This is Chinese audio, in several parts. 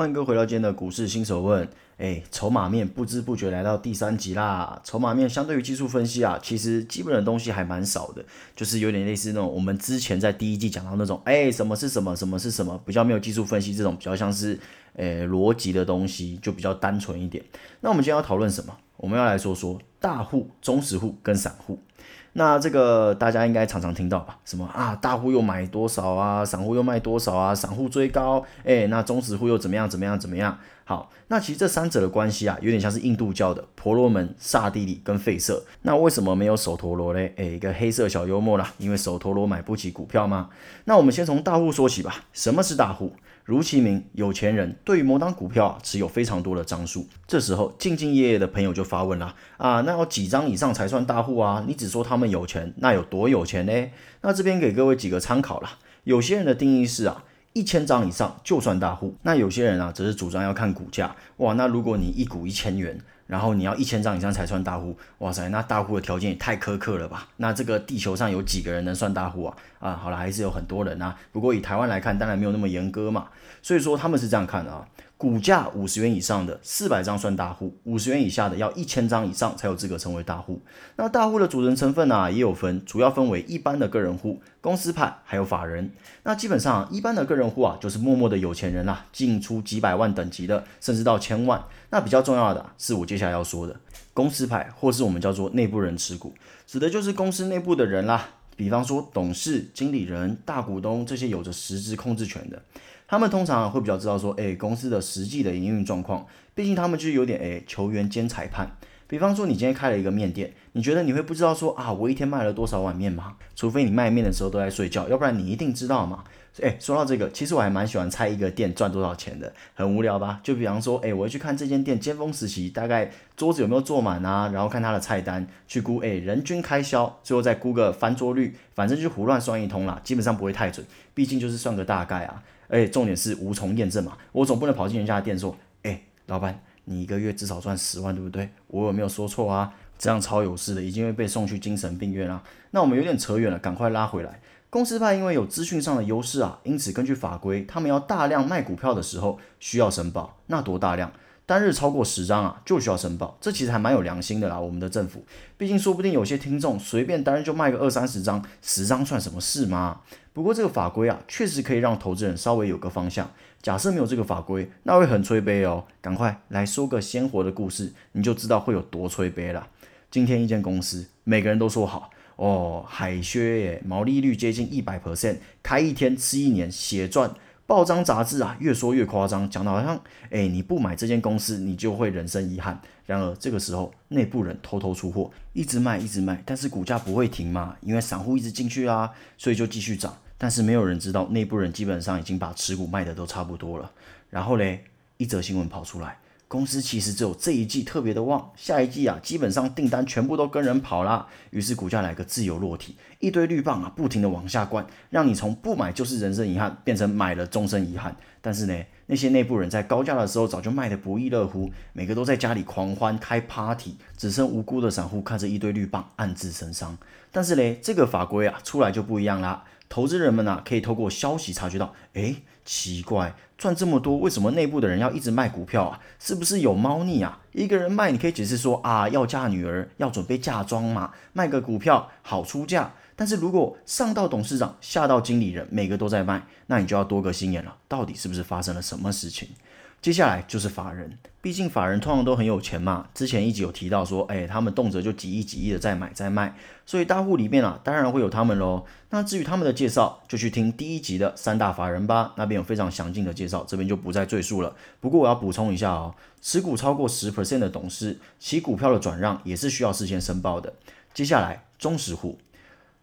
欢迎各位回到今天的股市新手问。哎，筹码面不知不觉来到第三集啦。筹码面相对于技术分析啊，其实基本的东西还蛮少的，就是有点类似那种我们之前在第一季讲到那种，哎，什么是什么，什么是什么，比较没有技术分析这种，比较像是诶逻辑的东西，就比较单纯一点。那我们今天要讨论什么？我们要来说说大户、中实户跟散户。那这个大家应该常常听到吧？什么啊，大户又买多少啊，散户又卖多少啊，散户追高，哎，那中实户又怎么样怎么样怎么样？好，那其实这三者的关系啊，有点像是印度教的婆罗门、刹帝利跟吠舍。那为什么没有手陀罗嘞？哎，一个黑色小幽默啦，因为手陀罗买不起股票吗？那我们先从大户说起吧。什么是大户？如其名，有钱人对于某档股票啊持有非常多的张数。这时候，兢兢业业的朋友就发问了：啊，那要几张以上才算大户啊？你只说他们有钱，那有多有钱呢？那这边给各位几个参考啦。有些人的定义是啊，一千张以上就算大户。那有些人啊，则是主张要看股价。哇，那如果你一股一千元。然后你要一千张以上才算大户，哇塞，那大户的条件也太苛刻了吧？那这个地球上有几个人能算大户啊？啊，好了，还是有很多人啊。不过以台湾来看，当然没有那么严格嘛。所以说他们是这样看的啊。股价五十元以上的四百张算大户，五十元以下的要一千张以上才有资格成为大户。那大户的组成成分呢，也有分，主要分为一般的个人户、公司派还有法人。那基本上一般的个人户啊，就是默默的有钱人啦，进出几百万等级的，甚至到千万。那比较重要的是我接下来要说的公司派，或是我们叫做内部人持股，指的就是公司内部的人啦，比方说董事、经理人、大股东这些有着实质控制权的。他们通常会比较知道说，哎，公司的实际的营运状况，毕竟他们就是有点哎球员兼裁判。比方说，你今天开了一个面店，你觉得你会不知道说啊，我一天卖了多少碗面吗？除非你卖面的时候都在睡觉，要不然你一定知道嘛。哎，说到这个，其实我还蛮喜欢猜一个店赚多少钱的，很无聊吧？就比方说，哎，我要去看这间店尖峰时期大概桌子有没有坐满啊，然后看它的菜单，去估哎人均开销，最后再估个翻桌率，反正就胡乱算一通啦，基本上不会太准，毕竟就是算个大概啊。哎，重点是无从验证嘛，我总不能跑进人家的店说，哎，老板，你一个月至少赚十万，对不对？我有没有说错啊？这样超有事的，已经会被送去精神病院啊。那我们有点扯远了，赶快拉回来。公司派因为有资讯上的优势啊，因此根据法规，他们要大量卖股票的时候需要申报，那多大量？单日超过十张啊，就需要申报，这其实还蛮有良心的啦。我们的政府，毕竟说不定有些听众随便单日就卖个二三十张，十张算什么事吗？不过这个法规啊，确实可以让投资人稍微有个方向。假设没有这个法规，那会很催杯哦。赶快来说个鲜活的故事，你就知道会有多催杯了。今天一间公司，每个人都说好哦，海靴耶，毛利率接近一百 percent，开一天吃一年，血赚。报章杂志啊，越说越夸张，讲的好像，哎，你不买这间公司，你就会人生遗憾。然而这个时候，内部人偷偷出货，一直卖，一直卖，但是股价不会停嘛，因为散户一直进去啊，所以就继续涨。但是没有人知道，内部人基本上已经把持股卖的都差不多了。然后嘞，一则新闻跑出来。公司其实只有这一季特别的旺，下一季啊，基本上订单全部都跟人跑了，于是股价来个自由落体，一堆绿棒啊，不停的往下灌，让你从不买就是人生遗憾，变成买了终身遗憾。但是呢，那些内部人在高价的时候早就卖的不亦乐乎，每个都在家里狂欢开 party，只剩无辜的散户看着一堆绿棒暗自神伤。但是嘞，这个法规啊出来就不一样啦，投资人们啊可以透过消息察觉到，哎。奇怪，赚这么多，为什么内部的人要一直卖股票啊？是不是有猫腻啊？一个人卖，你可以解释说啊，要嫁女儿，要准备嫁妆嘛，卖个股票好出嫁。但是如果上到董事长，下到经理人，每个都在卖，那你就要多个心眼了，到底是不是发生了什么事情？接下来就是法人，毕竟法人通常都很有钱嘛。之前一集有提到说，哎，他们动辄就几亿几亿的在买在卖，所以大户里面啊，当然会有他们喽。那至于他们的介绍，就去听第一集的三大法人吧，那边有非常详尽的介绍，这边就不再赘述了。不过我要补充一下哦，持股超过十 percent 的董事，其股票的转让也是需要事先申报的。接下来中实户，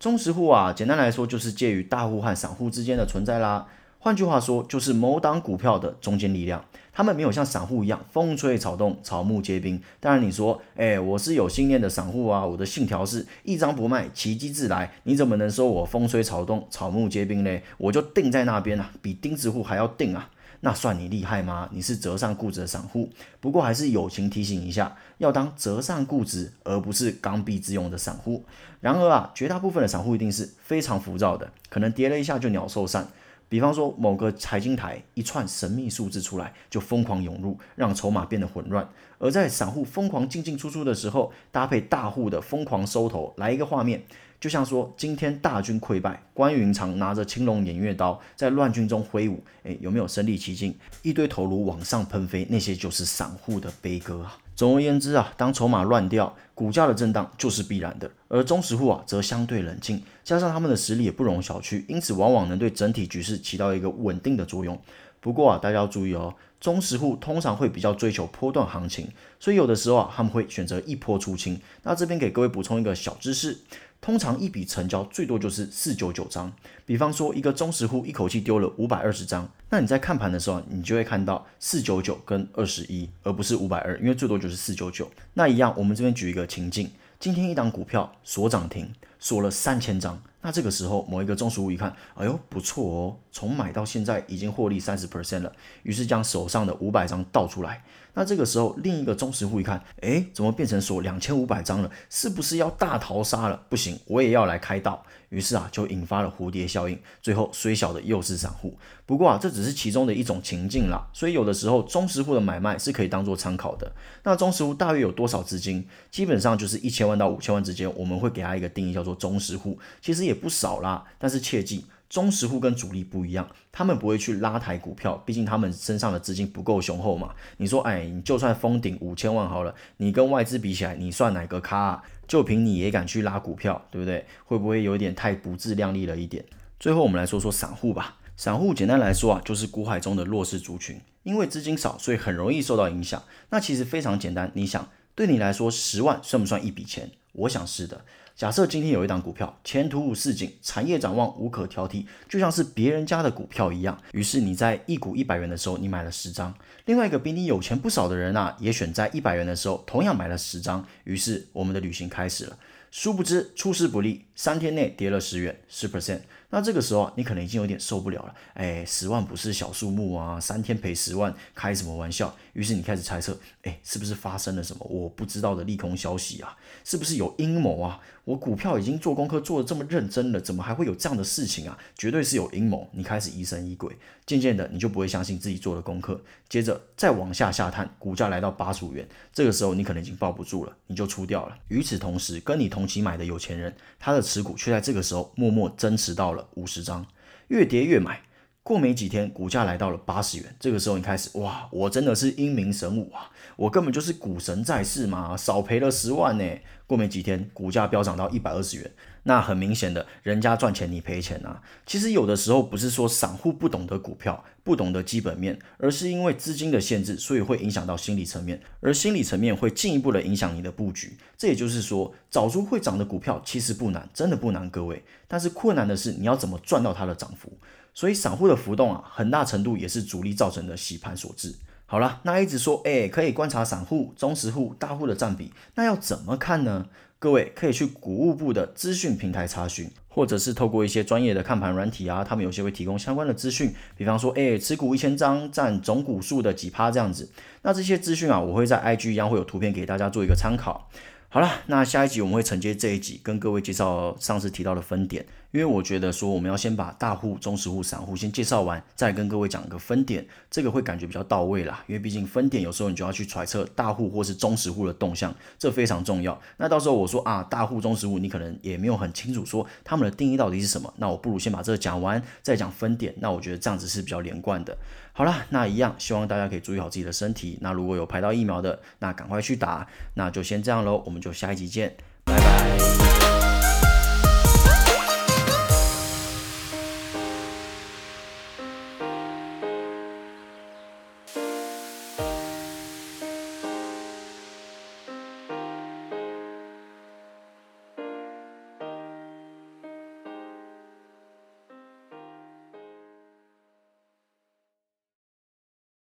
中实户啊，简单来说就是介于大户和散户之间的存在啦。换句话说，就是某档股票的中坚力量。他们没有像散户一样风吹草动、草木皆兵。当然，你说，哎，我是有信念的散户啊，我的信条是一张不卖，奇迹自来。你怎么能说我风吹草动、草木皆兵呢？我就定在那边啊，比钉子户还要定啊！那算你厉害吗？你是折上固执的散户。不过还是友情提醒一下，要当折上固执，而不是刚愎自用的散户。然而啊，绝大部分的散户一定是非常浮躁的，可能跌了一下就鸟兽散。比方说，某个财经台一串神秘数字出来，就疯狂涌入，让筹码变得混乱。而在散户疯狂进进出出的时候，搭配大户的疯狂收头，来一个画面，就像说今天大军溃败，关云长拿着青龙偃月刀在乱军中挥舞，诶，有没有身临其境？一堆头颅往上喷飞，那些就是散户的悲歌啊。总而言之啊，当筹码乱掉，股价的震荡就是必然的。而中石户啊，则相对冷静，加上他们的实力也不容小觑，因此往往能对整体局势起到一个稳定的作用。不过啊，大家要注意哦，中石户通常会比较追求波段行情，所以有的时候啊，他们会选择一波出清。那这边给各位补充一个小知识。通常一笔成交最多就是四九九张，比方说一个中实户一口气丢了五百二十张，那你在看盘的时候，你就会看到四九九跟二十一，而不是五百二，因为最多就是四九九。那一样，我们这边举一个情境，今天一档股票锁涨停，锁了三千张，那这个时候某一个中实户一看，哎呦不错哦，从买到现在已经获利三十 percent 了，于是将手上的五百张倒出来。那这个时候，另一个忠实户一看，哎，怎么变成锁两千五百张了？是不是要大逃杀了？不行，我也要来开道。于是啊，就引发了蝴蝶效应，最后虽小的又是散户。不过啊，这只是其中的一种情境啦。所以有的时候，中实户的买卖是可以当做参考的。那中实户大约有多少资金？基本上就是一千万到五千万之间，我们会给他一个定义，叫做中实户。其实也不少啦，但是切记。中实户跟主力不一样，他们不会去拉抬股票，毕竟他们身上的资金不够雄厚嘛。你说，哎，你就算封顶五千万好了，你跟外资比起来，你算哪个咖？啊？就凭你也敢去拉股票，对不对？会不会有点太不自量力了一点？最后我们来说说散户吧。散户简单来说啊，就是股海中的弱势族群，因为资金少，所以很容易受到影响。那其实非常简单，你想，对你来说十万算不算一笔钱？我想是的。假设今天有一档股票，前途无似锦，产业展望无可挑剔，就像是别人家的股票一样。于是你在一股一百元的时候，你买了十张。另外一个比你有钱不少的人啊，也选在一百元的时候，同样买了十张。于是我们的旅行开始了。殊不知出师不利，三天内跌了十元，十 percent。那这个时候啊你可能已经有点受不了了。哎，十万不是小数目啊，三天赔十万，开什么玩笑？于是你开始猜测，哎，是不是发生了什么我不知道的利空消息啊？是不是有阴谋啊？我股票已经做功课做的这么认真了，怎么还会有这样的事情啊？绝对是有阴谋。你开始疑神疑鬼，渐渐的你就不会相信自己做的功课。接着再往下下探，股价来到八十五元，这个时候你可能已经抱不住了，你就出掉了。与此同时，跟你同期买的有钱人，他的持股却在这个时候默默增持到了了五十张，越跌越买。过没几天，股价来到了八十元，这个时候你开始哇，我真的是英明神武啊，我根本就是股神在世嘛，少赔了十万呢。过没几天，股价飙涨到一百二十元，那很明显的，人家赚钱你赔钱啊。其实有的时候不是说散户不懂得股票，不懂得基本面，而是因为资金的限制，所以会影响到心理层面，而心理层面会进一步的影响你的布局。这也就是说，找出会涨的股票其实不难，真的不难，各位。但是困难的是你要怎么赚到它的涨幅。所以散户的浮动啊，很大程度也是主力造成的洗盘所致。好了，那一直说，哎，可以观察散户、中实户、大户的占比，那要怎么看呢？各位可以去股务部的资讯平台查询，或者是透过一些专业的看盘软体啊，他们有些会提供相关的资讯，比方说，哎，持股一千张占总股数的几趴这样子。那这些资讯啊，我会在 IG 一样会有图片给大家做一个参考。好了，那下一集我们会承接这一集，跟各位介绍上次提到的分点。因为我觉得说我们要先把大户、中实户、散户先介绍完，再跟各位讲一个分点，这个会感觉比较到位啦。因为毕竟分点有时候你就要去揣测大户或是中实户的动向，这非常重要。那到时候我说啊，大户、中实户，你可能也没有很清楚说他们的定义到底是什么，那我不如先把这个讲完，再讲分点。那我觉得这样子是比较连贯的。好了，那一样希望大家可以注意好自己的身体。那如果有排到疫苗的，那赶快去打。那就先这样喽，我们我们就下一集见，拜拜。